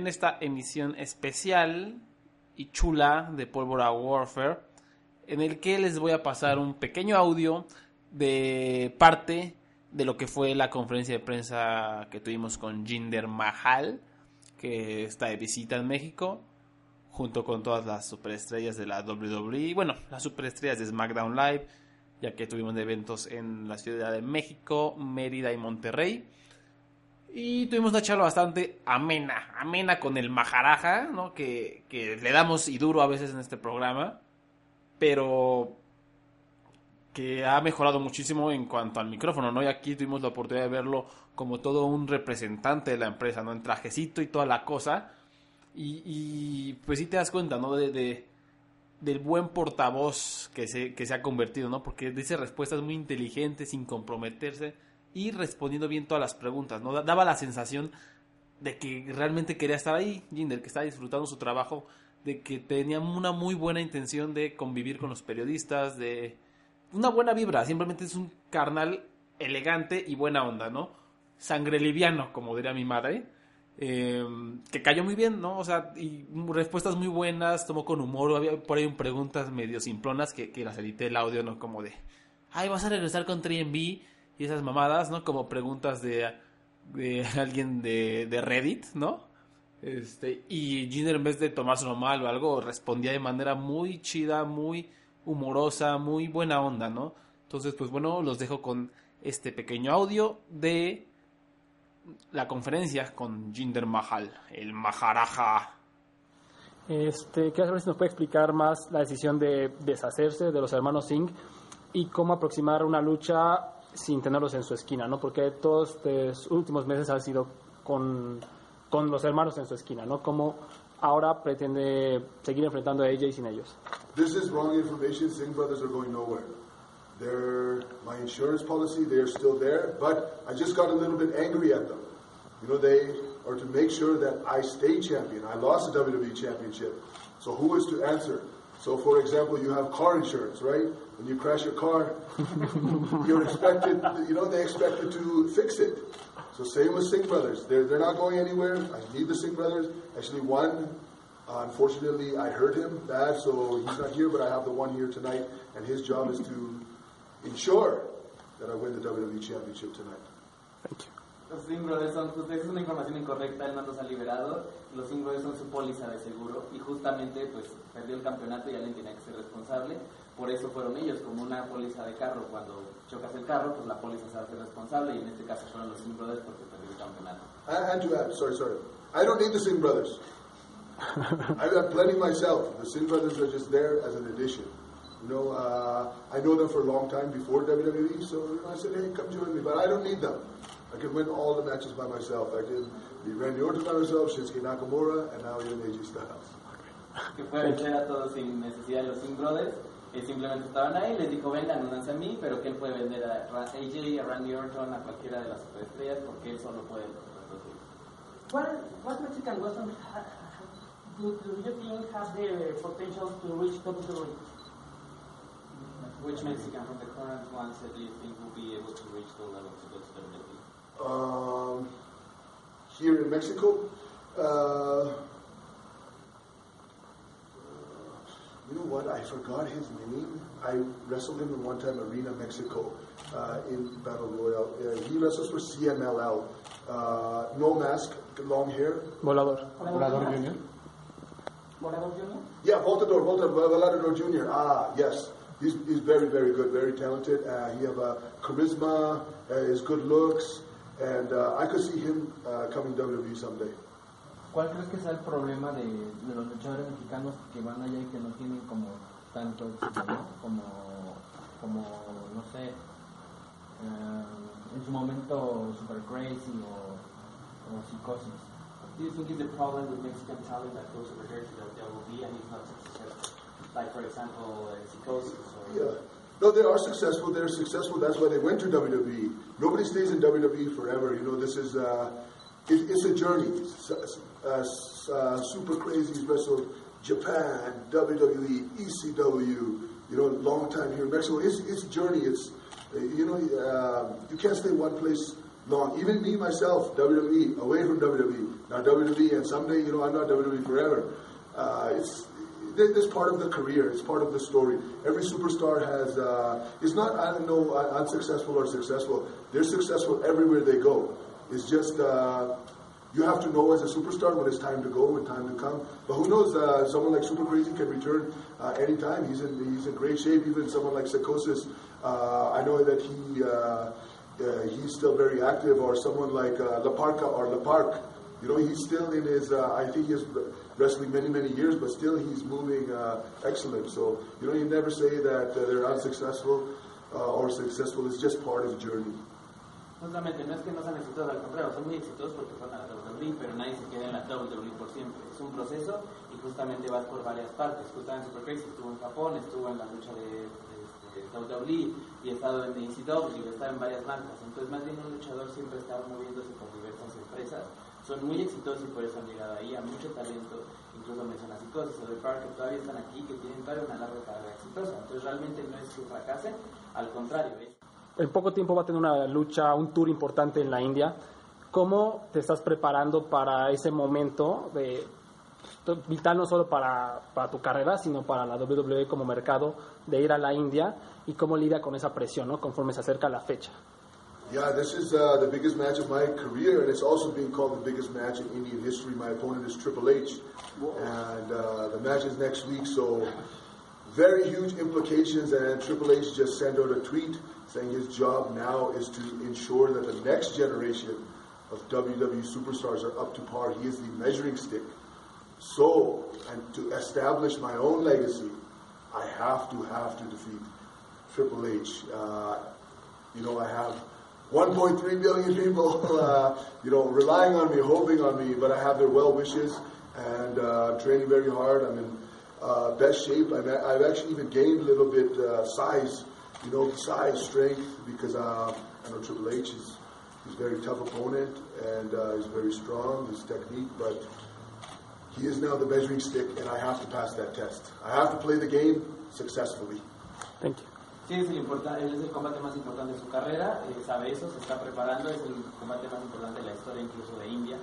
En esta emisión especial y chula de Pólvora Warfare en el que les voy a pasar un pequeño audio de parte de lo que fue la conferencia de prensa que tuvimos con Jinder Mahal que está de visita en México junto con todas las superestrellas de la WWE, bueno, las superestrellas de SmackDown Live, ya que tuvimos eventos en la Ciudad de México, Mérida y Monterrey. Y tuvimos una charla bastante amena, amena con el majaraja, ¿no? Que, que le damos y duro a veces en este programa, pero que ha mejorado muchísimo en cuanto al micrófono, ¿no? Y aquí tuvimos la oportunidad de verlo como todo un representante de la empresa, ¿no? En trajecito y toda la cosa. Y, y pues sí te das cuenta, ¿no? De, de- del buen portavoz que se, que se ha convertido, ¿no? Porque dice respuestas muy inteligentes, sin comprometerse y respondiendo bien todas las preguntas, ¿no? Da- Daba la sensación de que realmente quería estar ahí, Jinder, que estaba disfrutando su trabajo, de que tenía una muy buena intención de convivir con los periodistas, de una buena vibra, simplemente es un carnal elegante y buena onda, ¿no? Sangre liviano, como diría mi madre. eh, que cayó muy bien, ¿no? O sea, y respuestas muy buenas, tomó con humor, había por ahí preguntas medio simplonas que, las edité el audio, ¿no? Como de, ay, vas a regresar con 3MB y esas mamadas, ¿no? Como preguntas de, de alguien de, de Reddit, ¿no? Este, y Jinder en vez de tomárselo mal o algo, respondía de manera muy chida, muy humorosa, muy buena onda, ¿no? Entonces, pues bueno, los dejo con este pequeño audio de la conferencia con Jinder Mahal, el Maharaja. Este, quería saber si nos puede explicar más la decisión de deshacerse de los hermanos Singh y cómo aproximar una lucha sin tenerlos en su esquina, ¿no? Porque todos estos últimos meses ha sido con, con los hermanos en su esquina, ¿no? Cómo ahora pretende seguir enfrentando a AJ sin ellos. This is wrong information. Brothers are going nowhere. They're my insurance policy. They are still there, but I just got a little bit angry at them. You know, they are to make sure that I stay champion. I lost the WWE championship, so who is to answer? So, for example, you have car insurance, right? When you crash your car, you're expected. You know, they expect you to fix it. So, same with Singh brothers. They're they're not going anywhere. I need the Singh brothers. Actually, one uh, unfortunately, I hurt him bad, so he's not here, but I have the one here tonight, and his job is to ensure that I win the WWE Championship tonight. Los Singh Brothers son, pues, es una información incorrecta, él no los ha liberado. Los Singh Brothers son su póliza de seguro y justamente pues perdió el campeonato y alguien tenía que ser responsable. Por eso fueron ellos, como una póliza de carro. Cuando chocas el carro, pues la póliza se hace responsable y en este caso fueron los Singh Brothers porque perdió el campeonato. And, and to add, sorry, sorry. I don't need the Singh brothers. I've got plenty myself. The Singh brothers are just there as an addition. You know, uh, I know them for a long time before WWE, so you know, I said, hey, come join me. But I don't need them. I can win all the matches by myself. I can be Randy Orton by myself, Shinsuke Nakamura, and now even AJ Styles. Que fue vencer a todos sin necesidad de los Singh Brothers. que simplemente estaban ahí, les dijo, vengan, únanse a mí, pero que él puede vender a AJ, a Randy Orton, a cualquiera de las superestrellas, porque él solo puede reproducir. What, what Mexican wrestler ha- do, do you think has the potential to reach WWE? Which Mexican from the current ones that do you think will be able to reach the level to go to WWE? Um, here in Mexico, uh, you know what? I forgot his name. I wrestled him in one time Arena Mexico uh, in Battle Royal. Uh, he wrestles for CMLL. Uh, no mask, long hair. Volador. Volador Junior. Volador Junior? Yeah, Voltador, Voltador, Volador Jr. Ah, yes. He's, he's very, very good, very talented. Uh, he have a charisma, uh, his good looks, and uh, I could see him uh, coming WWE someday. ¿Cuál crees que sea el problema de, de los luchadores mexicanos que van allá y que no tienen como tanto éxito, ¿no? Como, como, no sé, eh, en su momento super crazy o, o psicosis? Do you think it's a problem with Mexican talent that goes over there to the WWE and is not successful? Like, for example, uh, Psychosis or... Yeah. No, they are successful. They're successful. That's why they went to WWE. Nobody stays in WWE forever. You know, this is uh, it, it's a journey. Uh, uh, super crazy wrestled Japan, WWE, ECW. You know, long time here in Mexico. It's it's a journey. It's uh, you know, uh, you can't stay one place long. Even me myself, WWE, away from WWE. Now WWE, and someday, you know, I'm not WWE forever. Uh, it's this part of the career. It's part of the story. Every superstar has uh, is not I don't know unsuccessful or successful. They're successful everywhere they go. It's just uh, you have to know as a superstar when it's time to go and time to come. But who knows? Uh, someone like Super Crazy can return uh, anytime. He's in he's in great shape. Even someone like Psychosis, uh, I know that he. Uh, uh, he's still very active, or someone like uh, La Parca or La. You know, he's still in his. Uh, I think he's wrestling many, many years, but still he's moving uh, excellent. So you know, you never say that uh, they're unsuccessful uh, or successful. It's just part of the journey. Justamente, no es que no sean exitosos, al contrario, son muy exitosos porque fueron a WWE, pero nadie se queda en la WWE por siempre. Es un proceso y justamente vas por varias partes. Justamente Super Crazy estuvo en Japón, estuvo en la lucha de, WWE y ha estado en ECW, y está en varias marcas. Entonces, más bien un luchador siempre está moviéndose con diversas empresas son muy exitosos y por eso han llegado ahí a mucho talento, incluso menciona psicosis o de Park, que todavía están aquí, que tienen todavía una larga carrera exitosa. Entonces realmente no es que fracasen, al contrario. ¿eh? En poco tiempo va a tener una lucha, un tour importante en la India. ¿Cómo te estás preparando para ese momento de, vital no solo para, para, tu carrera, sino para la WWE como mercado, de ir a la India y cómo lidia con esa presión ¿no? conforme se acerca la fecha? Yeah, this is uh, the biggest match of my career, and it's also being called the biggest match in Indian history. My opponent is Triple H, and uh, the match is next week, so very huge implications. And Triple H just sent out a tweet saying his job now is to ensure that the next generation of WWE superstars are up to par. He is the measuring stick. So, and to establish my own legacy, I have to have to defeat Triple H. Uh, you know, I have 1.3 billion people, uh, you know, relying on me, hoping on me, but I have their well wishes, and uh, training very hard. I'm in uh, best shape. I'm, I've actually even gained a little bit uh, size, you know, size, strength, because uh, I know Triple H is he's a very tough opponent, and uh, he's very strong, his technique, but he is now the measuring stick, and I have to pass that test. I have to play the game successfully. Thank you. Sí, es el, él es el combate más importante de su carrera, eh, sabe eso, se está preparando, es el combate más importante de la historia incluso de India.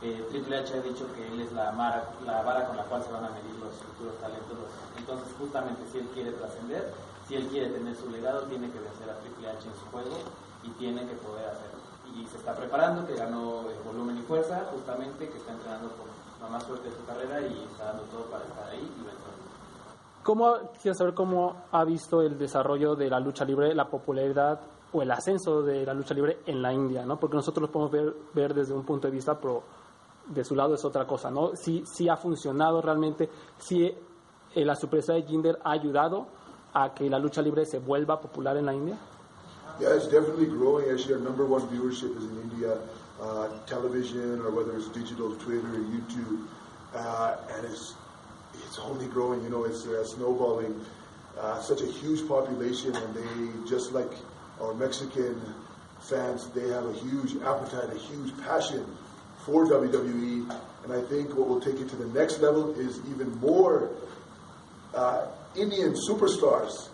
Eh, Triple H ha dicho que él es la, mara, la vara con la cual se van a medir los futuros talentos. Entonces, justamente, si él quiere trascender, si él quiere tener su legado, tiene que vencer a Triple H en su juego y tiene que poder hacerlo. Y se está preparando, que ganó eh, volumen y fuerza, justamente, que está entrenando con la más fuerte de su carrera y está dando todo para estar ahí y vencer. ¿Cómo, quiero saber cómo ha visto el desarrollo de la lucha libre, la popularidad o el ascenso de la lucha libre en la India, ¿no? Porque nosotros lo podemos ver, ver desde un punto de vista, pero de su lado es otra cosa, ¿no? Si, si ha funcionado realmente, si eh, la superestrella de Jinder ha ayudado a que la lucha libre se vuelva popular en la India. Yeah, it's definitely growing. Actually, our number one viewership is in India, television or whether it's digital, Twitter, YouTube, uh, and it's it's only growing. You know, it's uh, snowballing. Uh, such a huge population, and they just like our Mexican fans, they have a huge appetite, a huge passion for WWE. And I think what will take it to the next level is even more uh, Indian superstars.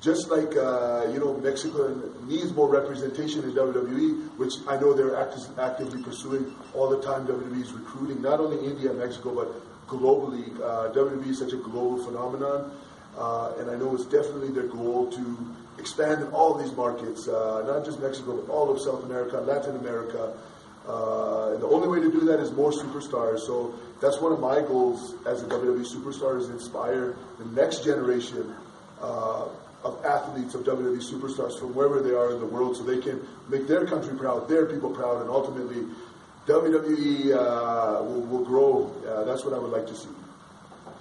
Just like uh, you know, Mexico needs more representation in WWE, which I know they're act- actively pursuing all the time. WWE is recruiting not only India and Mexico, but globally. Uh, WWE is such a global phenomenon, uh, and I know it's definitely their goal to expand in all these markets, uh, not just Mexico, but all of South America, Latin America. Uh, and the only way to do that is more superstars. So that's one of my goals as a WWE superstar is inspire the next generation uh, of athletes, of WWE superstars from wherever they are in the world so they can make their country proud, their people proud, and ultimately WWE uh, will, will grow. Uh, that's what I would like to see.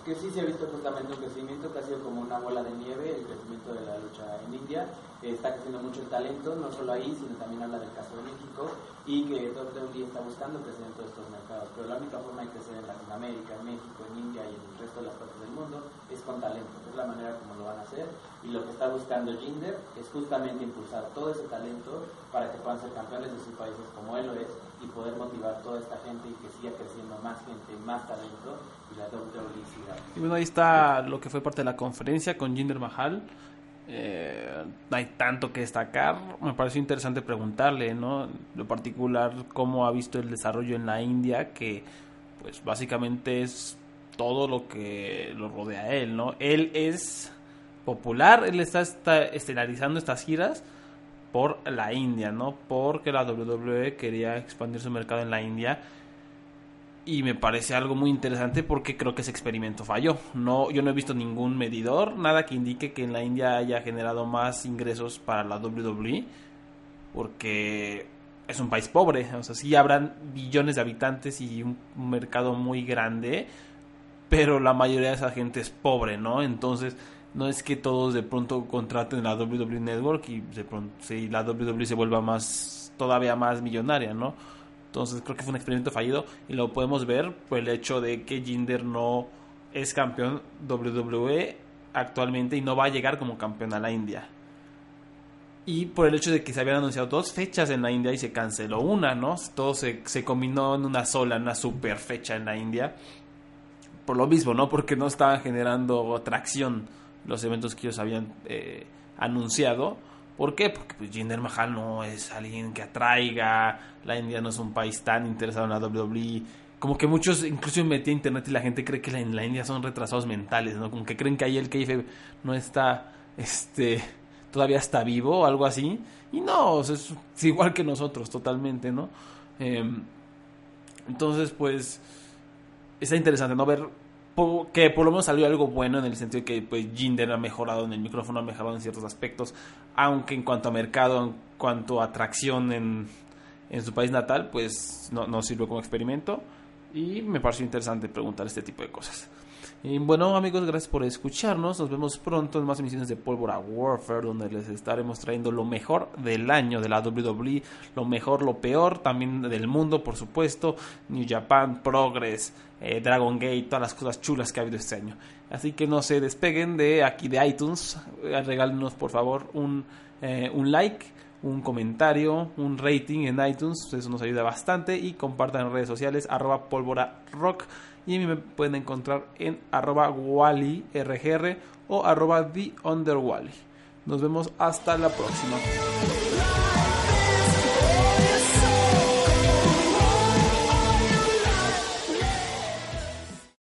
que sí se ha visto justamente un crecimiento que ha sido como una bola de nieve, el crecimiento de la lucha en India. Eh, está creciendo mucho el talento, no solo ahí, sino también habla del caso de México y que WWE está buscando crecer en todos estos mercados. Pero la única forma de crecer en Latinoamérica, en México, en India y en el resto de las partes del mundo es con talento. Es la manera como lo van a hacer. Y lo que está buscando Jinder es justamente impulsar todo ese talento para que puedan ser campeones de sus países como él lo es y poder motivar toda esta gente y que siga creciendo más gente, más talento y la WWE siga. Y bueno, ahí está lo que fue parte de la conferencia con Jinder Mahal. Eh, no hay tanto que destacar. Me pareció interesante preguntarle, ¿no? Lo particular, cómo ha visto el desarrollo en la India, que pues básicamente es todo lo que lo rodea a él, ¿no? Él es popular, él está, está estelarizando estas giras por la India, ¿no? Porque la WWE quería expandir su mercado en la India y me parece algo muy interesante porque creo que ese experimento falló. No, yo no he visto ningún medidor, nada que indique que en la India haya generado más ingresos para la WWE, porque es un país pobre, o sea, sí habrán billones de habitantes y un, mercado muy grande, pero la mayoría de esa gente es pobre, ¿no? Entonces, no es que todos de pronto contraten la WWE Network y de pronto si la WWE se vuelva más todavía más millonaria, ¿no? Entonces creo que fue un experimento fallido y lo podemos ver por el hecho de que Jinder no es campeón WWE actualmente y no va a llegar como campeón a la India. Y por el hecho de que se habían anunciado dos fechas en la India y se canceló una, ¿no? Todo se, se combinó en una sola, una super fecha en la India. Por lo mismo, ¿no? Porque no estaban generando atracción los eventos que ellos habían eh, anunciado. ¿Por qué? Porque pues, Jinder Mahal no es alguien que atraiga, la India no es un país tan interesado en la WWE. Como que muchos, incluso metí a internet y la gente cree que en la India son retrasados mentales, ¿no? Como que creen que ahí el KF no está, este, todavía está vivo o algo así. Y no, es, igual que nosotros, totalmente, ¿no? Eh, entonces, pues, está interesante, ¿no? Ver que por lo menos salió algo bueno en el sentido de que pues Jinder ha mejorado en el micrófono, ha mejorado en ciertos aspectos, aunque en cuanto a mercado, en cuanto a atracción en, en su país natal, pues no, no sirve como experimento y me pareció interesante preguntar este tipo de cosas. Y bueno amigos, gracias por escucharnos. Nos vemos pronto en más emisiones de Pólvora Warfare, donde les estaremos trayendo lo mejor del año de la WWE, lo mejor, lo peor, también del mundo, por supuesto, New Japan, Progress, eh, Dragon Gate, todas las cosas chulas que ha habido este año. Así que no se despeguen de aquí de iTunes. Regálenos por favor un, eh, un like un comentario, un rating en iTunes, eso nos ayuda bastante y compartan en redes sociales arroba pólvora rock y a mí me pueden encontrar en arroba wally rgr o arroba the Nos vemos hasta la próxima.